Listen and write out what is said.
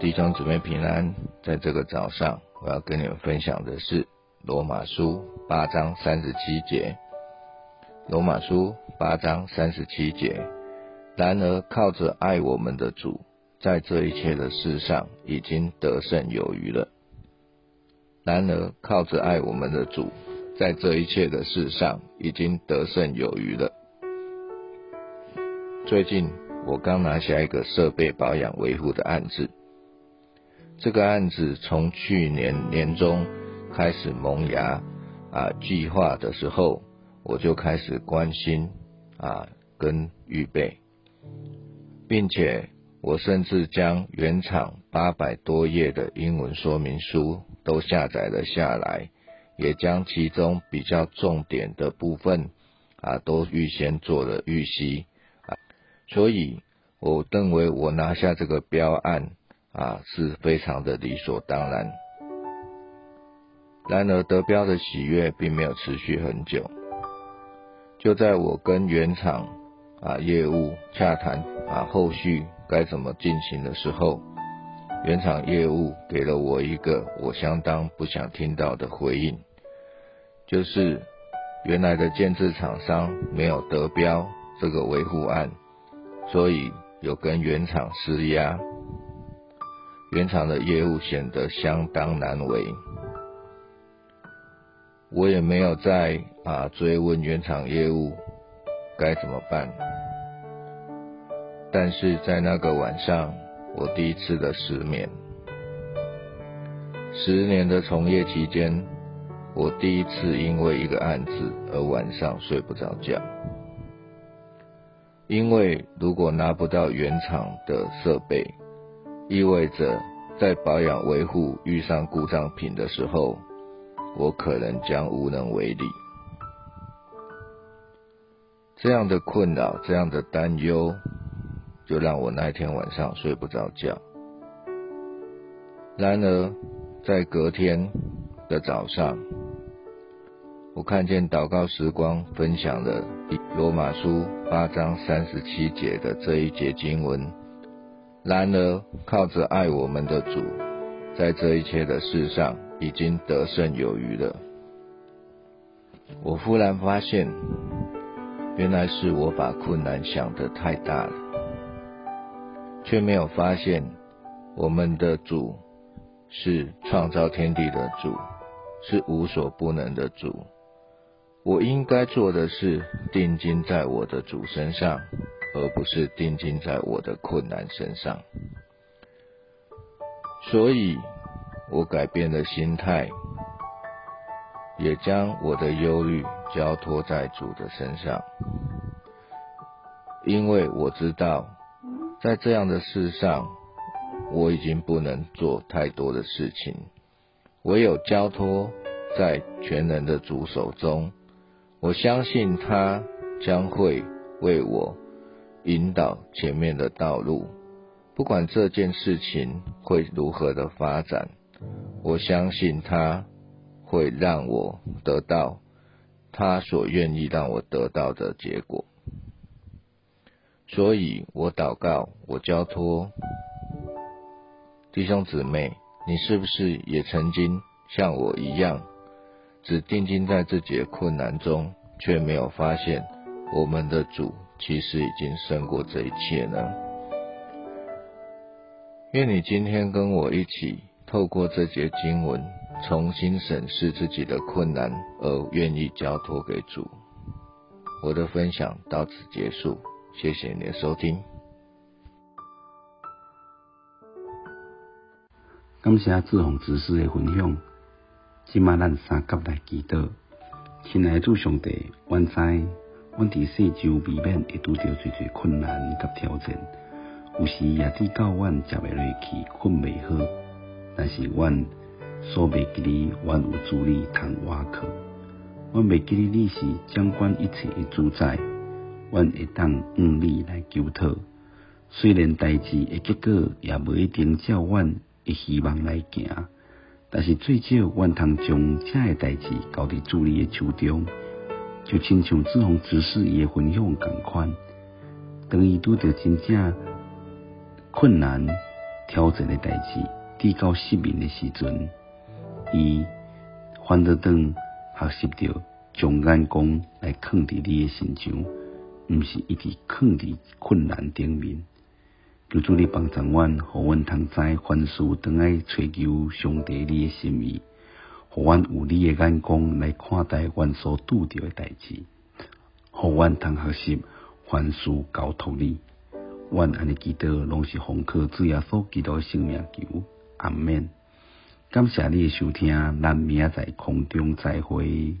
弟兄姊妹平安，在这个早上，我要跟你们分享的是罗马书八章三十七节。罗马书八章三十七节。然而靠着爱我们的主，在这一切的事上已经得胜有余了。然而靠着爱我们的主，在这一切的事上已经得胜有余了。最近我刚拿下一个设备保养维护的案子。这个案子从去年年中开始萌芽啊，计划的时候我就开始关心啊，跟预备，并且我甚至将原厂八百多页的英文说明书都下载了下来，也将其中比较重点的部分啊都预先做了预习啊，所以我认为我拿下这个标案。啊，是非常的理所当然。然而得标的喜悦并没有持续很久。就在我跟原厂啊业务洽谈啊后续该怎么进行的时候，原厂业务给了我一个我相当不想听到的回应，就是原来的建制厂商没有得标这个维护案，所以有跟原厂施压。原厂的业务显得相当难为，我也没有再啊追问原厂业务该怎么办。但是在那个晚上，我第一次的失眠。十年的从业期间，我第一次因为一个案子而晚上睡不着觉。因为如果拿不到原厂的设备，意味着在保养维护遇上故障品的时候，我可能将无能为力。这样的困扰，这样的担忧，就让我那天晚上睡不着觉。然而，在隔天的早上，我看见祷告时光分享了罗马书八章三十七节的这一节经文。然而，靠着爱我们的主，在这一切的事上已经得胜有余了。我忽然发现，原来是我把困难想得太大了，却没有发现我们的主是创造天地的主，是无所不能的主。我应该做的是定睛在我的主身上。而不是定睛在我的困难身上，所以我改变了心态，也将我的忧虑交托在主的身上，因为我知道，在这样的事上，我已经不能做太多的事情，唯有交托在全能的主手中，我相信他将会为我。引导前面的道路，不管这件事情会如何的发展，我相信他会让我得到他所愿意让我得到的结果。所以我祷告，我交托弟兄姊妹，你是不是也曾经像我一样，只定睛在自己的困难中，却没有发现我们的主？其实已经胜过这一切呢。愿你今天跟我一起，透过这节经文，重新审视自己的困难，而愿意交托给主。我的分享到此结束，谢谢你的收听。感谢志宏执事的分享。今晚咱三甲来祈祷，亲爱的主上帝，万在。阮伫世上未免会拄着最最困难甲挑战，有时也滴到阮食袂落去，困袂好。但是阮所袂记哩，阮有主力通瓦靠。阮袂记哩，你是掌管一切的主宰，阮会当向你来求讨。虽然代志的结果也无一定照阮的希望来行，但是最少阮通将遮诶代志交伫主你的手中。就亲像志宏指示伊的分享共款，当伊拄着真正困难，挑战的代志，递到失眠的时阵，伊反倒当学习着将眼光来放伫你诶身上，毋是一直放伫困难顶面。求主你帮助阮，互阮通知凡事当爱追求上帝你的心意，互阮有你诶眼光来看待阮所拄着诶代志，互阮通学习凡事交托你。阮安尼祈祷，拢是奉靠主耶稣基督圣名求，阿免。感谢你诶收听，咱明仔在空中再会。